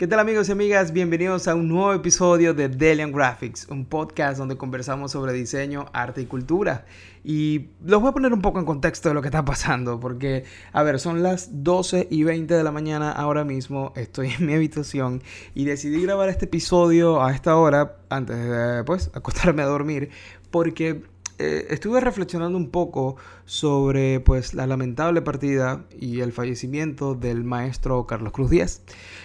¿Qué tal amigos y amigas? Bienvenidos a un nuevo episodio de Delian Graphics, un podcast donde conversamos sobre diseño, arte y cultura. Y los voy a poner un poco en contexto de lo que está pasando, porque, a ver, son las 12 y 20 de la mañana ahora mismo, estoy en mi habitación y decidí grabar este episodio a esta hora, antes de, pues, acostarme a dormir, porque eh, estuve reflexionando un poco sobre pues la lamentable partida y el fallecimiento del maestro Carlos Cruz Díaz.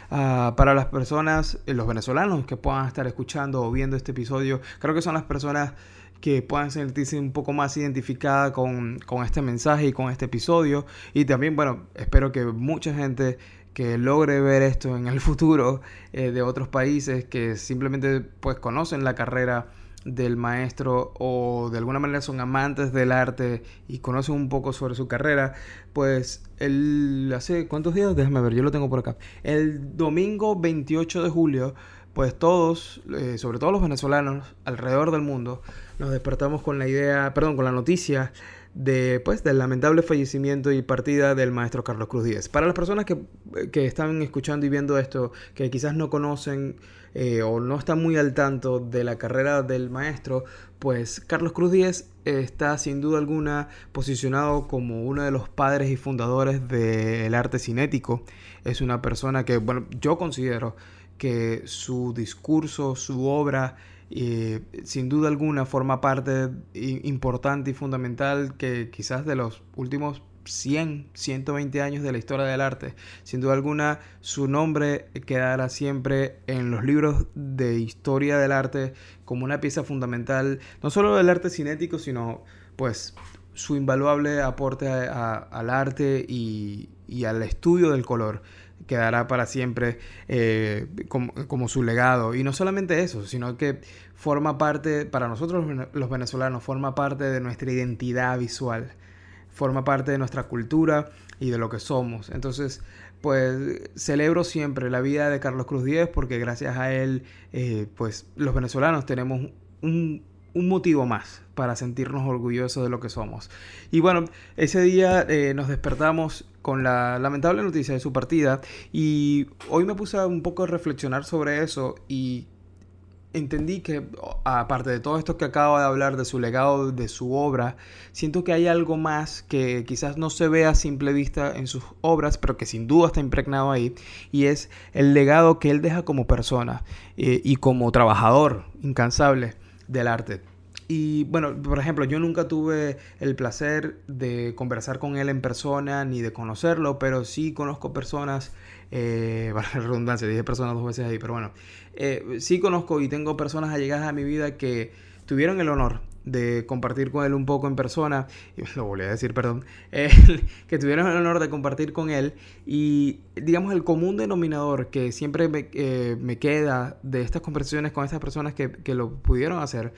Ah, para las personas, eh, los venezolanos que puedan estar escuchando o viendo este episodio, creo que son las personas que puedan sentirse un poco más identificadas con, este mensaje y con este episodio. Y también, bueno, espero que mucha gente que logre ver esto en el futuro eh, de otros países que simplemente pues conocen la carrera del maestro o de alguna manera son amantes del arte y conocen un poco sobre su carrera, pues el hace cuántos días, déjame ver, yo lo tengo por acá. El domingo 28 de julio, pues todos, eh, sobre todo los venezolanos alrededor del mundo, nos despertamos con la idea, perdón, con la noticia de, pues, del lamentable fallecimiento y partida del maestro Carlos Cruz Díez. Para las personas que, que están escuchando y viendo esto, que quizás no conocen eh, o no están muy al tanto de la carrera del maestro, pues Carlos Cruz Díez está sin duda alguna posicionado como uno de los padres y fundadores del arte cinético. Es una persona que, bueno, yo considero que su discurso, su obra, y sin duda alguna forma parte importante y fundamental que quizás de los últimos 100, 120 años de la historia del arte. Sin duda alguna, su nombre quedará siempre en los libros de historia del arte como una pieza fundamental, no solo del arte cinético, sino pues su invaluable aporte al arte y, al estudio del color quedará para siempre eh, como, su legado. Y no solamente eso, sino que forma parte, para nosotros los venezolanos, forma parte de nuestra identidad visual, forma parte de nuestra cultura y de lo que somos. Entonces, pues celebro siempre la vida de Carlos Cruz Díez porque gracias a él, eh, pues los venezolanos tenemos un un motivo más para sentirnos orgullosos de lo que somos. Y bueno, ese día eh, nos despertamos con la lamentable noticia de su partida y hoy me puse un poco a reflexionar sobre eso y entendí que, aparte de todo esto que acabo de hablar, de su legado, de su obra, siento que hay algo más que quizás no se ve a simple vista en sus obras, pero que sin duda está impregnado ahí, y es el legado que él deja como persona eh, y como trabajador incansable del arte. Y bueno, por ejemplo, yo nunca tuve el placer de conversar con él en persona ni de conocerlo, pero sí conozco personas, eh, la redundancia, dije personas dos veces ahí, pero bueno, eh, sí conozco y tengo personas allegadas a mi vida que tuvieron el honor de compartir con él un poco en persona, y lo volví a decir, perdón, que tuvieron el honor de compartir con él y digamos el común denominador que siempre me, eh, me queda de estas conversaciones con estas personas que, que, lo pudieron hacer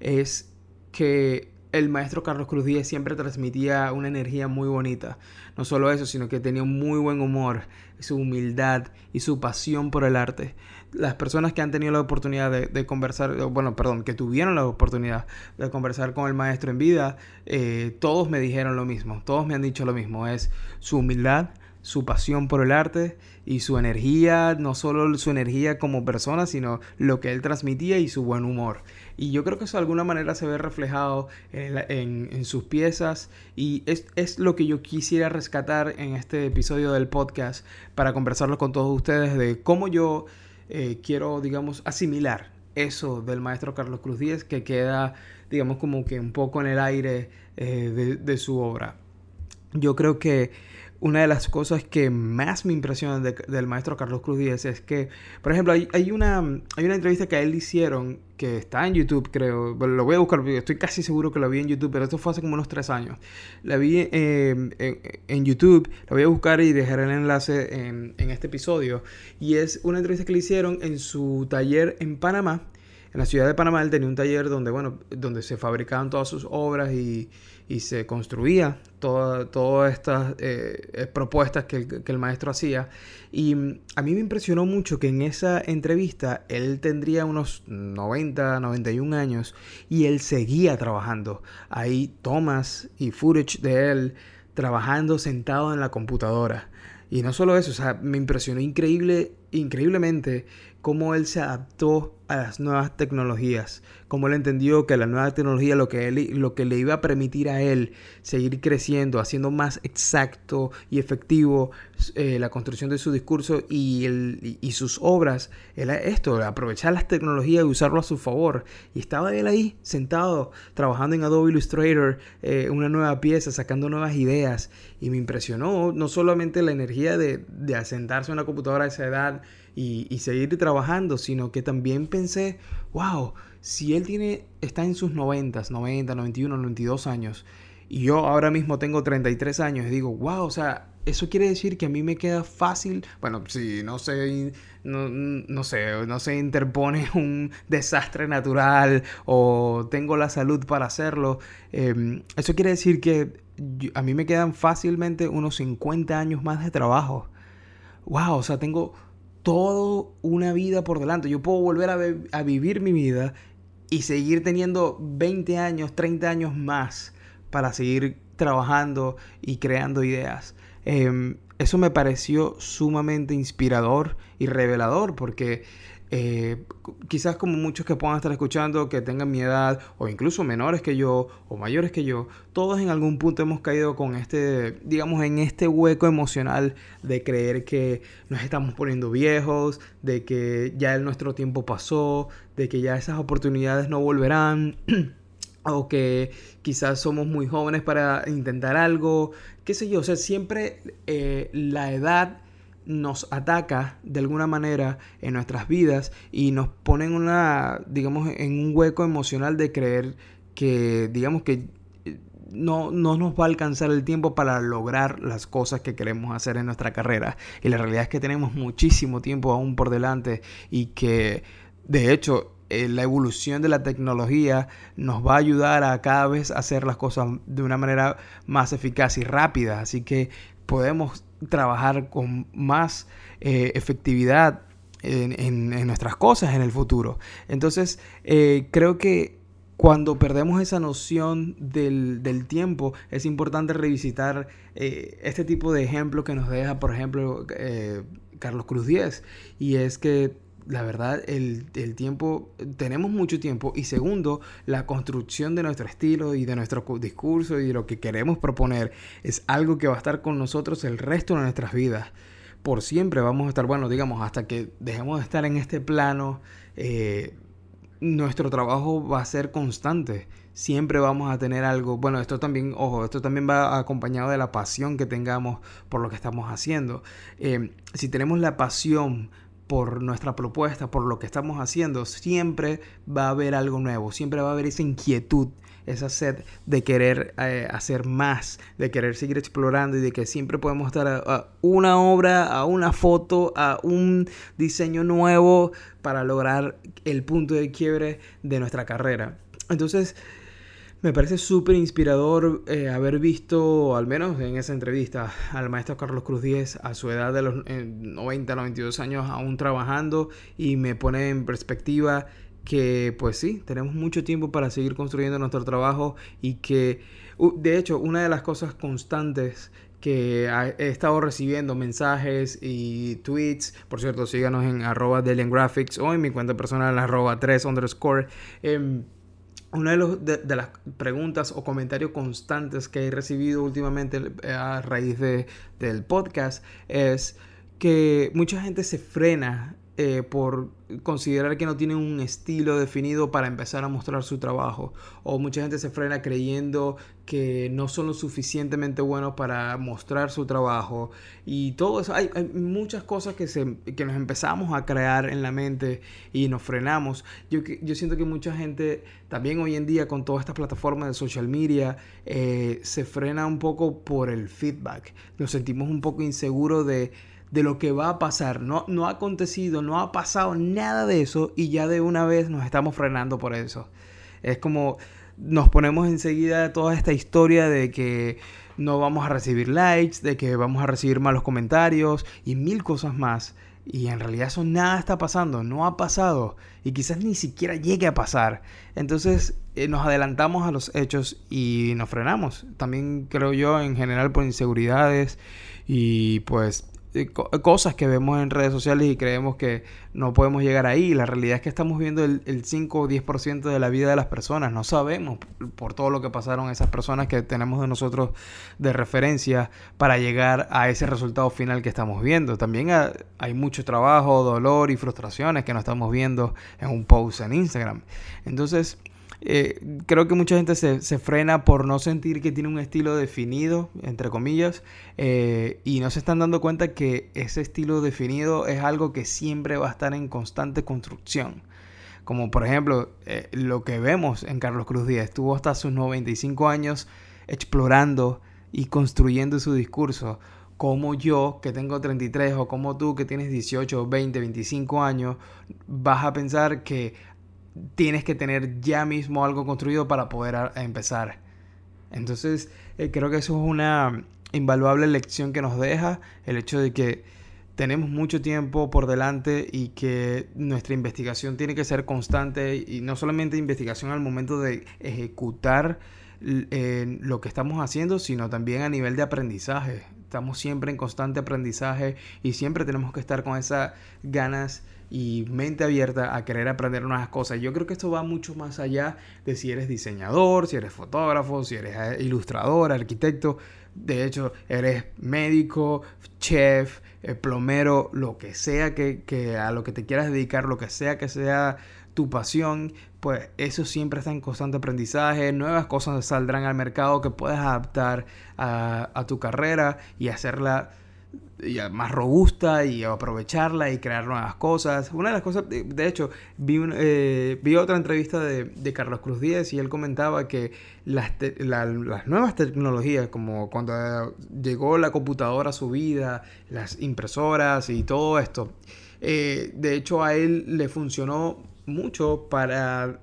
es que el maestro Carlos Cruz Díez siempre transmitía una energía muy bonita. No solo eso, sino que tenía un muy buen humor, su humildad y su pasión por el arte. Las personas que han tenido la oportunidad de, conversar, bueno, perdón, que tuvieron la oportunidad de conversar con el maestro en vida, eh, todos me dijeron lo mismo, todos me han dicho lo mismo, es su humildad, su pasión por el arte y su energía, no solo su energía como persona, sino lo que él transmitía y su buen humor. Y yo creo que eso de alguna manera se ve reflejado en, sus piezas y es, es, lo que yo quisiera rescatar en este episodio del podcast para conversarlo con todos ustedes de cómo yo eh, quiero, digamos, asimilar eso del maestro Carlos Cruz Díez que queda, digamos, como que un poco en el aire eh, de, de su obra. Yo creo que una de las cosas que más me impresionan del maestro Carlos Cruz Díaz es que, por ejemplo, hay, una, hay una entrevista que él hicieron que está en YouTube, creo. lo voy a buscar porque estoy casi seguro que lo vi en YouTube, pero esto fue hace como unos tres años. La vi eh, en, YouTube, la voy a buscar y dejar el enlace en, en este episodio. Y es una entrevista que le hicieron en su taller en Panamá en la ciudad de Panamá él tenía un taller donde, bueno, donde se fabricaban todas sus obras y, se construía todas estas eh, eh, propuestas que el, maestro hacía. Y mm, a mí me impresionó mucho que en esa entrevista él tendría unos 90, 91 años y él seguía trabajando. Hay tomas y footage de él trabajando sentado en la computadora. Y no solo eso, o sea, me impresionó increíble increíblemente cómo él se adaptó a las nuevas tecnologías, cómo él entendió que la nueva tecnología lo que, él, lo que le iba a permitir a él seguir creciendo, haciendo más exacto y efectivo eh, la construcción de su discurso y, el, y, sus obras, era esto, aprovechar las tecnologías y usarlo a su favor. Y estaba él ahí sentado, trabajando en Adobe Illustrator, eh, una nueva pieza, sacando nuevas ideas. Y me impresionó no solamente la energía de, de asentarse en una computadora a esa edad, y, seguir trabajando, sino que también pensé, wow, si él tiene, está en sus 90, 90, 91, 92 años, y yo ahora mismo tengo 33 años, y digo, wow, o sea, eso quiere decir que a mí me queda fácil, bueno, si no se, no, no sé, no se interpone un desastre natural o tengo la salud para hacerlo, em, eso quiere decir que a mí me quedan fácilmente unos 50 años más de trabajo. Wow, o sea, tengo toda una vida por delante. Yo puedo volver a, vivir mi vida y seguir teniendo 20 años, 30 años más para seguir trabajando y creando ideas. Em, eso me pareció sumamente inspirador y revelador porque eh, quizás como muchos que puedan estar escuchando, que tengan mi edad, o incluso menores que yo, o mayores que yo, todos en algún punto hemos caído con este, digamos, en este hueco emocional de creer que nos estamos poniendo viejos, de que ya nuestro tiempo pasó, de que ya esas oportunidades no volverán. o que quizás somos muy jóvenes para intentar algo, qué sé yo, o sea, siempre eh, la edad nos ataca de alguna manera en nuestras vidas y nos pone en una, digamos, en un hueco emocional de creer que, digamos que eh, no, no, nos va a alcanzar el tiempo para lograr las cosas que queremos hacer en nuestra carrera. Y la realidad es que tenemos muchísimo tiempo aún por delante y que, de hecho, eh, la evolución de la tecnología nos va a ayudar a cada vez hacer las cosas de una manera más eficaz y rápida. Así que podemos trabajar con más eh, efectividad en, nuestras cosas en el futuro. Entonces, eh, creo que cuando perdemos esa noción del, tiempo, es importante revisitar eh, este tipo de ejemplo que nos deja, por ejemplo, Carlos Cruz Díez. Y es que la verdad, el, tiempo, tenemos mucho tiempo. Y segundo, la construcción de nuestro estilo y de nuestro discurso y lo que queremos proponer es algo que va a estar con nosotros el resto de nuestras vidas. Por siempre vamos a estar, bueno, digamos, hasta que dejemos de estar en este plano, eh, nuestro trabajo va a ser constante. Siempre vamos a tener algo. Bueno, esto también, ojo, esto también va acompañado de la pasión que tengamos por lo que estamos haciendo. Eh, si tenemos la pasión por nuestra propuesta, por lo que estamos haciendo, siempre va a haber algo nuevo, siempre va a haber esa inquietud, esa sed de querer eh, hacer más, de querer seguir explorando y de que siempre podemos estar a, una obra, a una foto, a un diseño nuevo para lograr el punto de quiebre de nuestra carrera. Entonces, me parece súper inspirador eh, haber visto, al menos en esa entrevista, al maestro Carlos Cruz Díez a su edad de los 90, 92 años aún trabajando y me pone en perspectiva que pues sí, tenemos mucho tiempo para seguir construyendo nuestro trabajo y que de hecho una de las cosas constantes que he estado recibiendo mensajes y tweets. Por cierto, síganos en arroba Graphics o en mi cuenta personal arroba 3 underscore. Em, una de, las preguntas o comentarios constantes que he recibido últimamente eh, a raíz de, del podcast es que mucha gente se frena eh, por considerar que no tienen un estilo definido para empezar a mostrar su trabajo. O mucha gente se frena creyendo que no son lo suficientemente buenos para mostrar su trabajo. Y todo eso, hay, muchas cosas que, se, que nos empezamos a crear en la mente y nos frenamos. Yo, yo siento que mucha gente, también hoy en día con todas estas plataformas de social media, eh, se frena un poco por el feedback. Nos sentimos un poco inseguros de de lo que va a pasar. No, no ha acontecido, no ha pasado nada de eso y ya de una vez nos estamos frenando por eso. Es como nos ponemos enseguida toda esta historia de que no vamos a recibir likes, de que vamos a recibir malos comentarios y mil cosas más. Y en realidad eso nada está pasando, no ha pasado y quizás ni siquiera llegue a pasar. Entonces eh, nos adelantamos a los hechos y nos frenamos. También creo yo en general por inseguridades y pues cosas que vemos en redes sociales y creemos que no podemos llegar ahí. La realidad es que estamos viendo el, 5 o 10% de la vida de las personas. No sabemos por todo lo que pasaron esas personas que tenemos de nosotros de referencia para llegar a ese resultado final que estamos viendo. También hay mucho trabajo, dolor y frustraciones que no estamos viendo en un post en Instagram. Entonces, eh, creo que mucha gente se, frena por no sentir que tiene un estilo definido, entre comillas, eh, y no se están dando cuenta que ese estilo definido es algo que siempre va a estar en constante construcción. Como por ejemplo eh, lo que vemos en Carlos Cruz Díaz, estuvo hasta sus 95 años explorando y construyendo su discurso como yo, que tengo 33, o como tú, que tienes 18, 20, 25 años, vas a pensar que tienes que tener ya mismo algo construido para poder empezar. Entonces, eh, creo que eso es una invaluable lección que nos deja el hecho de que tenemos mucho tiempo por delante y que nuestra investigación tiene que ser constante y no solamente investigación al momento de ejecutar eh, lo que estamos haciendo, sino también a nivel de aprendizaje. Estamos siempre en constante aprendizaje y siempre tenemos que estar con esas ganas y mente abierta a querer aprender nuevas cosas. Yo creo que esto va mucho más allá de si eres diseñador, si eres fotógrafo, si eres eh, ilustrador, arquitecto. De hecho, eres médico, chef, eh, plomero, lo que sea que, que a lo que te quieras dedicar, lo que sea que sea tu pasión, pues eso siempre está en constante aprendizaje, nuevas cosas saldrán al mercado que puedes adaptar a, a tu carrera y hacerla más robusta y aprovecharla y crear nuevas cosas. Una de las cosas, de, hecho, vi, eh, vi otra entrevista de, Carlos Cruz Díez y él comentaba que las, las nuevas tecnologías, como cuando llegó la computadora a su vida, las impresoras y todo esto, eh, de hecho a él le funcionó mucho para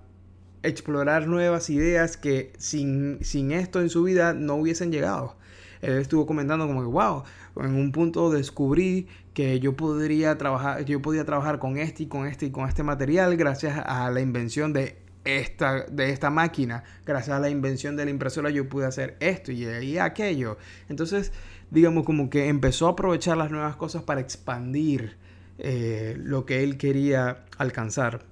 explorar nuevas ideas que sin, sin esto en su vida no hubiesen llegado él estuvo comentando como que, wow, en un punto descubrí que yo podría trabajar, yo podía trabajar con este y con este y con este material gracias a la invención de esta, de esta máquina. Gracias a la invención de la impresora yo pude hacer esto y, aquello. Entonces, digamos como que empezó a aprovechar las nuevas cosas para expandir eh, lo que él quería alcanzar.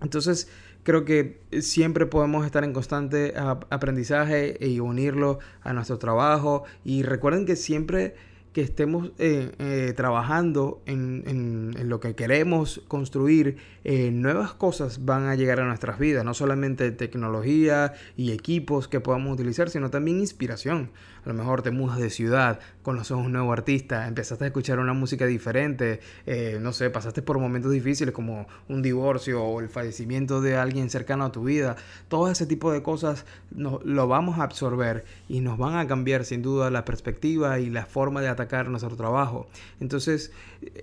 Entonces, creo que siempre podemos estar en constante aprendizaje y unirlo a nuestro trabajo. Y recuerden que siempre que estemos eh, eh, trabajando en, en, lo que queremos construir, eh, nuevas cosas van a llegar a nuestras vidas, no solamente tecnología y equipos que podamos utilizar, sino también inspiración. A lo mejor te mudas de ciudad, conoces a un nuevo artista, empezaste a escuchar una música diferente, eh, no sé, pasaste por momentos difíciles como un divorcio o el fallecimiento de alguien cercano a tu vida, todo ese tipo de cosas lo vamos a absorber y nos van a cambiar sin duda la perspectiva y la forma de atacar nuestro trabajo. Entonces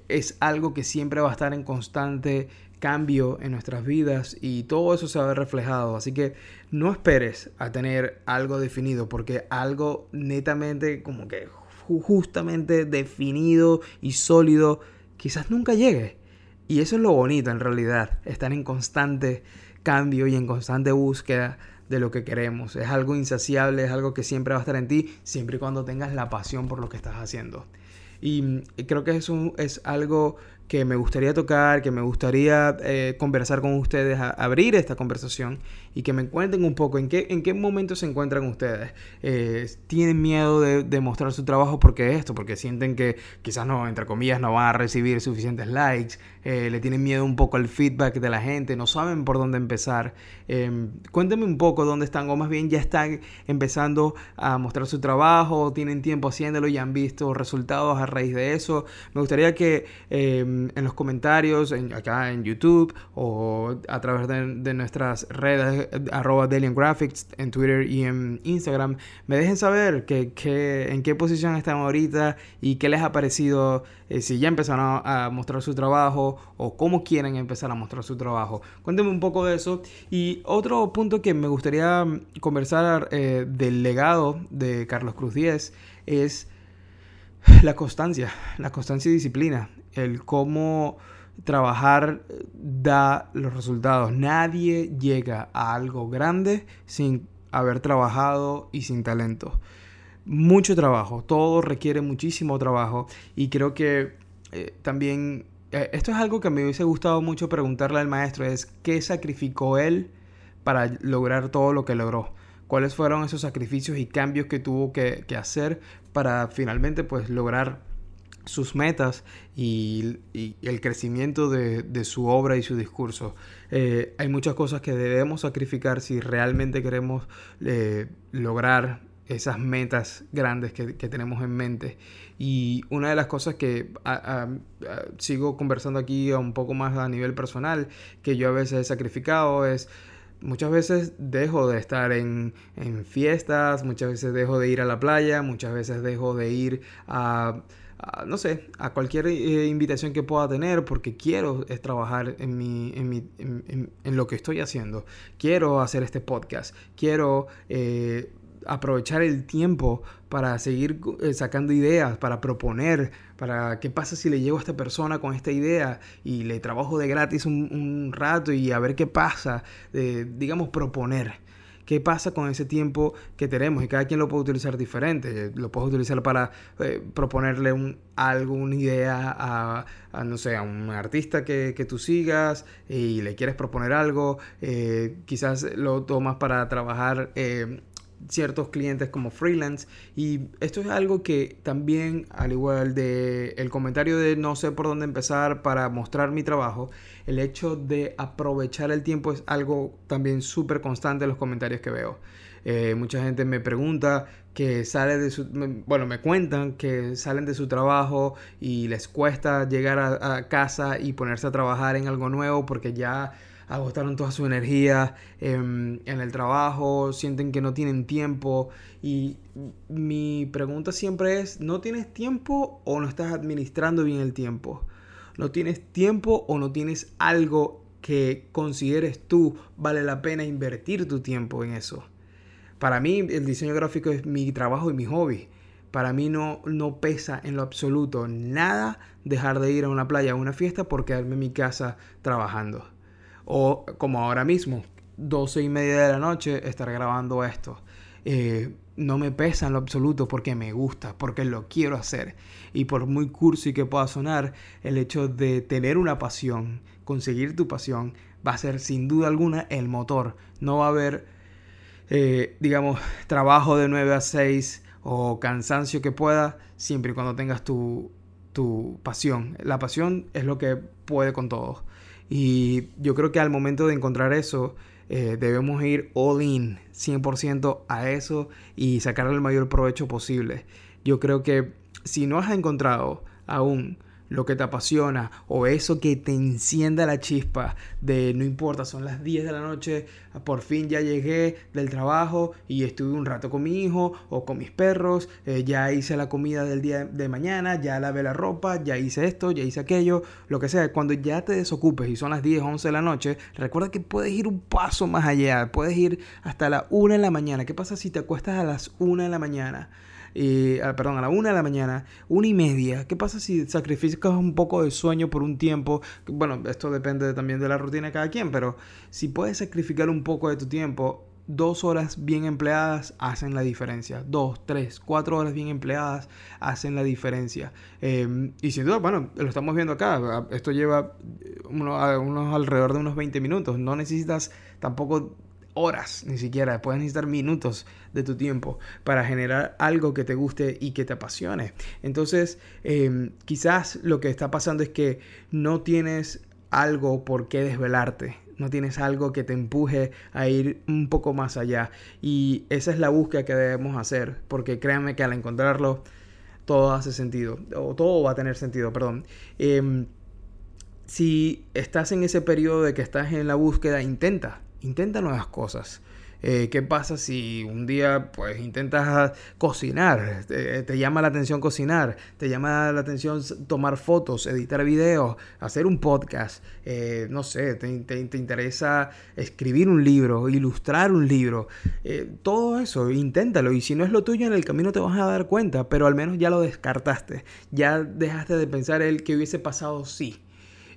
es algo que siempre va a estar en constante cambio en nuestras vidas y todo eso se va a ver reflejado. Así que no esperes a tener algo definido porque algo netamente como que justamente definido y sólido quizás nunca llegue. Y eso es lo bonito en realidad, estar en constante cambio y en constante búsqueda de lo que queremos. Es algo insaciable, es algo que siempre va a estar en ti, siempre y cuando tengas la pasión por lo que estás haciendo. Y creo que eso es algo que me gustaría tocar, que me gustaría eh, conversar con ustedes, abrir esta conversación y que me cuenten un poco en qué, en qué momento se encuentran ustedes. Eh, ¿Tienen miedo de, mostrar su trabajo porque esto? Porque sienten que quizás no, entre comillas, no van a recibir suficientes likes, eh, le tienen miedo un poco al feedback de la gente, no saben por dónde empezar. Em, cuéntenme un poco dónde están o más bien ya están empezando a mostrar su trabajo, tienen tiempo haciéndolo y han visto resultados a raíz de eso. Me gustaría que en, los comentarios, en, acá en YouTube o a través de, nuestras redes, arroba Graphics, en Twitter y en Instagram, me dejen saber que, en qué posición están ahorita y qué les ha parecido, eh, si ya empezaron a, mostrar su trabajo o cómo quieren empezar a mostrar su trabajo. Cuéntenme un poco de eso. Y otro punto que me gustaría conversar eh, del legado de Carlos Cruz Díez es la constancia, la constancia y disciplina, el cómo trabajar da los resultados. Nadie llega a algo grande sin haber trabajado y sin talento. mucho trabajo, todo requiere muchísimo trabajo y creo que eh, también eh, esto es algo que me hubiese gustado mucho preguntarle al maestro, es qué sacrificó él para lograr todo lo que logró. ¿Cuáles fueron esos sacrificios y cambios que tuvo que, hacer para finalmente pues lograr sus metas y, el crecimiento de, su obra y su discurso. Eh, hay muchas cosas que debemos sacrificar si realmente queremos lograr esas metas grandes que, tenemos en mente. Y una de las cosas que sigo conversando aquí un poco más a nivel personal, que yo a veces he sacrificado, es muchas veces dejo de estar en, fiestas, muchas veces dejo de ir a la playa, muchas veces dejo de ir a... no sé, a cualquier eh, invitación que pueda tener porque quiero es trabajar en, mi, en, mi, en, lo que estoy haciendo. Quiero hacer este podcast. Quiero eh, aprovechar el tiempo para seguir eh, sacando ideas, para proponer, para qué pasa si le llego a esta persona con esta idea y le trabajo de gratis un, rato y a ver qué pasa, digamos, proponer. ¿Qué pasa con ese tiempo que tenemos? Y cada quien lo puede utilizar diferente. Lo puedes utilizar para eh, proponerle un, algo, una idea a, no sé, a un artista que, tú sigas y le quieres proponer algo. Eh, quizás lo tomas para trabajar ciertos clientes como freelance. Y esto es algo que también al igual de el comentario de no sé por dónde empezar para mostrar mi trabajo el hecho de aprovechar el tiempo es algo también súper constante en los comentarios que veo. Eh, mucha gente me pregunta que sale de su bueno me cuentan que salen de su trabajo y les cuesta llegar a casa y ponerse a trabajar en algo nuevo porque ya agotaron toda su energía en, el trabajo, sienten que no tienen tiempo. Y mi pregunta siempre es, ¿no tienes tiempo o no estás administrando bien el tiempo? ¿No tienes tiempo o no tienes algo que consideres tú vale la pena invertir tu tiempo en eso? Para mí el diseño gráfico es mi trabajo y mi hobby. Para mí no, no pesa en lo absoluto nada dejar de ir a una playa, a una fiesta por quedarme en mi casa trabajando. O como ahora mismo, 12 y media de la noche, estar grabando esto. Eh, no me pesa en lo absoluto porque me gusta, porque lo quiero hacer. Y por muy cursi que pueda sonar, el hecho de tener una pasión, conseguir tu pasión, va a ser sin duda alguna el motor. No va a haber, eh, digamos, trabajo de 9 a 6 o cansancio que pueda, siempre y cuando tengas tu, tu pasión. La pasión es lo que puede con todo. Y yo creo que al momento de encontrar eso, eh, debemos ir all in, 100% a eso y sacarle el mayor provecho posible. Yo creo que si no has encontrado aún lo que te apasiona o eso que te encienda la chispa de no importa, son las 10 de la noche, por fin ya llegué del trabajo y estuve un rato con mi hijo o con mis perros, eh, ya hice la comida del día de mañana, ya lavé la ropa, ya hice esto, ya hice aquello, lo que sea. Cuando ya te desocupes y son las 10, 11 de la noche, recuerda que puedes ir un paso más allá, puedes ir hasta la 1 de la mañana. ¿Qué pasa si te acuestas a las 1 de la mañana? Perdón, a la una de la mañana, una y media. ¿Qué pasa si sacrificas un poco de sueño por un tiempo? Bueno, esto depende también de la rutina de cada quien, pero si puedes sacrificar un poco de tu tiempo, dos horas bien empleadas hacen la diferencia. Dos, tres, cuatro horas bien empleadas hacen la diferencia. Em, y sin duda, bueno, lo estamos viendo acá. Esto lleva unos alrededor de unos 20 minutos. No necesitas tampoco horas, ni siquiera, puedes necesitar minutos de tu tiempo para generar algo que te guste y que te apasione. Entonces, em, quizás lo que está pasando es que no tienes algo por qué desvelarte, no tienes algo que te empuje a ir un poco más allá. Y esa es la búsqueda que debemos hacer, porque créanme que al encontrarlo, todo hace sentido, o todo va a tener sentido, perdón. Em, si estás en ese periodo de que estás en la búsqueda, intenta, intenta nuevas cosas. Eh, ¿Qué pasa si un día pues intentas cocinar? Te, llama la atención cocinar, te llama la atención tomar fotos, editar videos, hacer un podcast, eh, no sé, te, interesa escribir un libro, ilustrar un libro, eh, todo eso, inténtalo y si no es lo tuyo en el camino te vas a dar cuenta, pero al menos ya lo descartaste, ya dejaste de pensar el que hubiese pasado sí.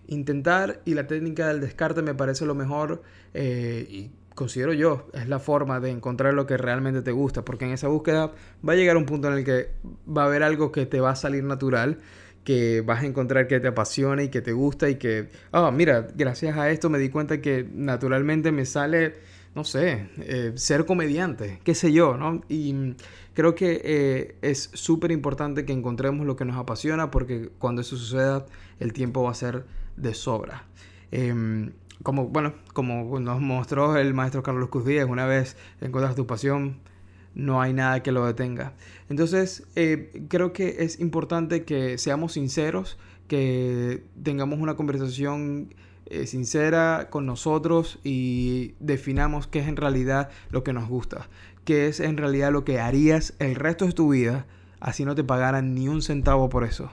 Intentar y la técnica del descarte me parece lo mejor y considero yo, es la forma de encontrar lo que realmente te gusta, porque en esa búsqueda va a llegar un punto en el que va a haber algo que te va a salir natural, que vas a encontrar que te apasiona y que te gusta y que, ah, mira, gracias a esto me di cuenta que naturalmente me sale, no sé, eh, ser comediante, qué sé yo, ¿no? Y creo que eh, es súper importante que encontremos lo que nos apasiona porque cuando eso suceda, el tiempo va a ser de sobra. Em, como, bueno, como nos mostró el maestro Carlos Cruz Díaz, una vez encuentras tu pasión, no hay nada que lo detenga. Entonces, eh, creo que es importante que seamos sinceros, que tengamos una conversación eh, sincera con nosotros y definamos qué es en realidad lo que nos gusta, qué es en realidad lo que harías el resto de tu vida, así no te pagaran ni un centavo por eso.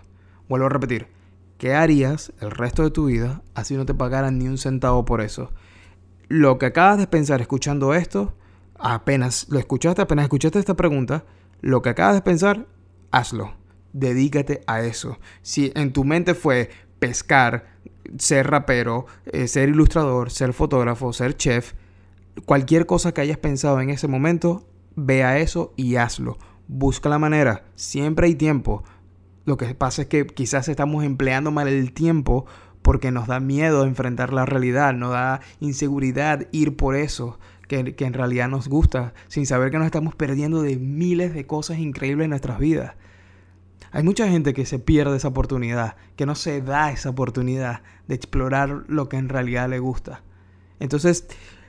Vuelvo a repetir, ¿Qué harías el resto de tu vida así no te pagaran ni un centavo por eso? Lo que acabas de pensar escuchando esto, apenas lo escuchaste, apenas escuchaste esta pregunta, lo que acabas de pensar, hazlo. Dedícate a eso. Si en tu mente fue pescar, ser rapero, eh, ser ilustrador, ser fotógrafo, ser chef, cualquier cosa que hayas pensado en ese momento, ve a eso y hazlo. Busca la manera. Siempre hay tiempo. Lo que pasa es que quizás estamos empleando mal el tiempo porque nos da miedo enfrentar la realidad, nos da inseguridad ir por eso que, en realidad nos gusta, sin saber que nos estamos perdiendo de miles de cosas increíbles en nuestras vidas. Hay mucha gente que se pierde esa oportunidad, que no se da esa oportunidad de explorar lo que en realidad le gusta. Entonces,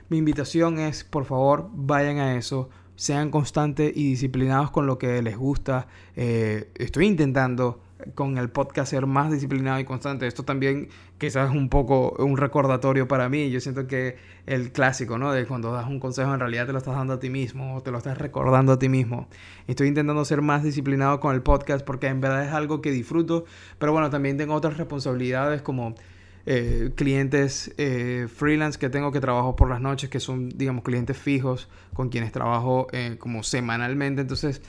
mi invitación es, por favor, vayan a eso, sean constantes y disciplinados con lo que les gusta. Eh, estoy intentando con el podcast ser más disciplinado y constante. Esto también quizás es un poco un recordatorio para mí. Yo siento que el clásico, ¿no? De cuando das un consejo en realidad te lo estás dando a ti mismo o te lo estás recordando a ti mismo. Estoy intentando ser más disciplinado con el podcast porque en verdad es algo que disfruto. Pero bueno, también tengo otras responsabilidades como eh, clientes eh, freelance que tengo que trabajo por las noches, que son, digamos, clientes fijos con quienes trabajo eh, como semanalmente. Entonces,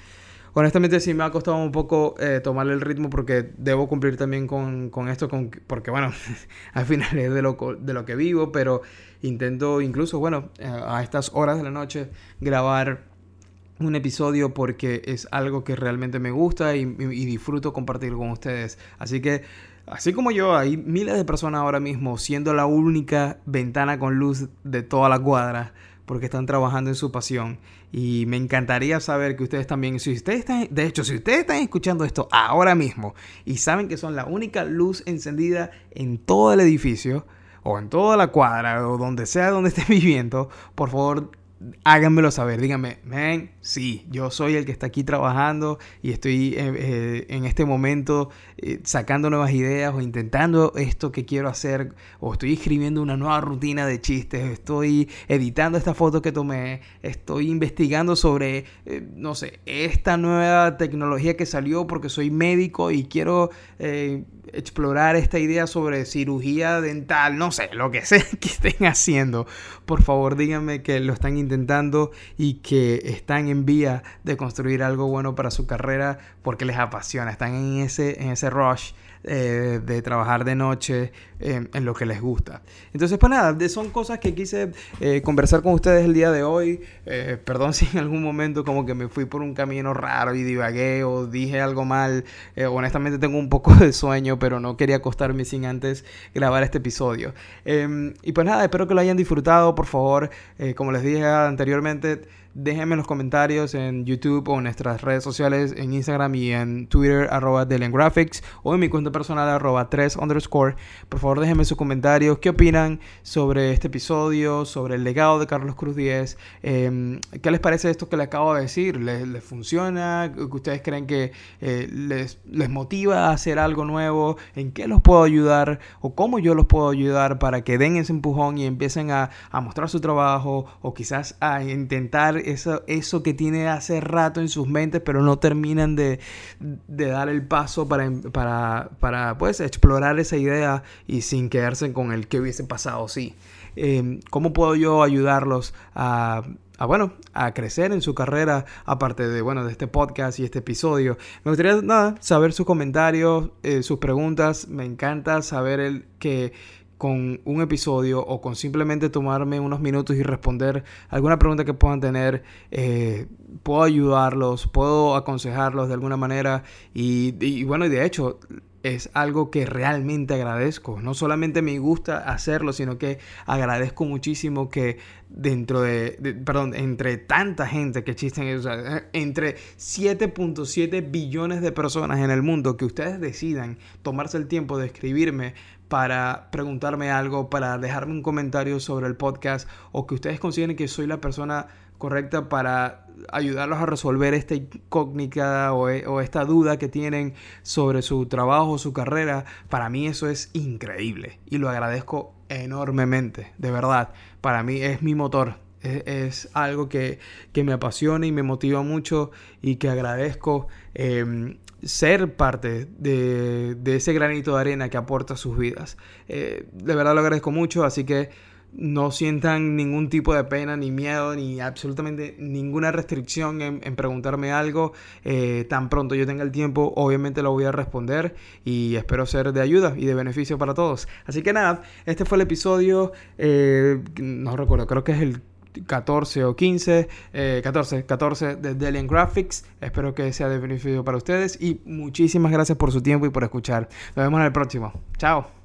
honestamente sí me ha costado un poco tomarle el ritmo porque debo cumplir también con, con esto, con, porque bueno, al final es de lo, de lo que vivo, pero intento incluso, bueno, a estas horas de la noche grabar un episodio porque es algo que realmente me gusta y, y disfruto compartir con ustedes. Así que Así como yo, hay miles de personas ahora mismo siendo la única ventana con luz de toda la cuadra porque están trabajando en su pasión. Y me encantaría saber que ustedes también, si ustedes están, de hecho, si ustedes están escuchando esto ahora mismo y saben que son la única luz encendida en todo el edificio, o en toda la cuadra, o donde sea donde estén viviendo, por favor háganmelo saber, díganme, man, sí, yo soy el que está aquí trabajando y estoy eh, eh, en este momento eh, sacando nuevas ideas o intentando esto que quiero hacer, o estoy escribiendo una nueva rutina de chistes, estoy editando esta foto que tomé, estoy investigando sobre, no sé, esta nueva tecnología que salió porque soy médico y quiero explorar esta idea sobre cirugía dental, no sé, lo que sea que estén haciendo, por favor díganme que lo están intentando y que están en vía de construir algo bueno para su carrera porque les apasiona, están en ese, en ese rush eh, de trabajar de noche eh, en lo que les gusta. Entonces, pues nada, son cosas que quise eh, conversar con ustedes el día de hoy. perdón si en algún momento como que me fui por un camino raro y divagué o dije algo mal. honestamente tengo un poco de sueño, pero no quería acostarme sin antes grabar este episodio. Em, y pues nada, espero que lo hayan disfrutado. Por favor, como les dije anteriormente, déjenme en los comentarios en YouTube o en nuestras redes sociales, en Instagram y en Twitter, arroba Graphics, o en mi cuenta personal, arroba 3 underscore. Por favor, déjenme sus comentarios. ¿Qué opinan sobre este episodio, sobre el legado de Carlos Cruz 10? Em, ¿Qué les parece esto que le acabo de decir? ¿Les, funciona? ¿Ustedes creen que eh, les, les motiva a hacer algo nuevo? ¿En qué los puedo ayudar? ¿O cómo yo los puedo ayudar para que den ese empujón y empiecen a, a mostrar su trabajo o quizás a intentar eso, eso que tiene hace rato en sus mentes, pero no terminan de, dar el paso para, para, para pues, explorar esa idea y sin quedarse con el que hubiese pasado, sí. Em, ¿Cómo puedo yo ayudarlos a, bueno, a crecer en su carrera, aparte de, bueno, de este podcast y este episodio. Me gustaría, saber sus comentarios, eh, sus preguntas. Me encanta saber el, que, con un episodio o con simplemente tomarme unos minutos y responder alguna pregunta que puedan tener, eh, puedo ayudarlos, puedo aconsejarlos de alguna manera y, bueno, y de hecho es algo que realmente agradezco. No solamente me gusta hacerlo, sino que agradezco muchísimo que dentro de, perdón, entre tanta gente que existen, o sea, entre 7.7 billones de personas en el mundo, que ustedes decidan tomarse el tiempo de escribirme para preguntarme algo, para dejarme un comentario sobre el podcast o que ustedes consideren que soy la persona correcta para ayudarlos a resolver esta incógnita o, o, esta duda que tienen sobre su trabajo, su carrera, para mí eso es increíble y lo agradezco enormemente, de verdad. Para mí es mi motor, es, algo que, me apasiona y me motiva mucho y que agradezco em, ser parte de, ese granito de arena que aporta sus vidas. Eh, de verdad lo agradezco mucho, así que no sientan ningún tipo de pena, ni miedo, ni absolutamente ninguna restricción en, preguntarme algo. Eh, tan pronto yo tenga el tiempo, obviamente lo voy a responder y espero ser de ayuda y de beneficio para todos. Así que nada, este fue el episodio, eh, no recuerdo, creo que es el 14 o 15, 14, 14 de Delian Graphics. Espero que sea de beneficio para ustedes y muchísimas gracias por su tiempo y por escuchar. Nos vemos en el próximo. Chao.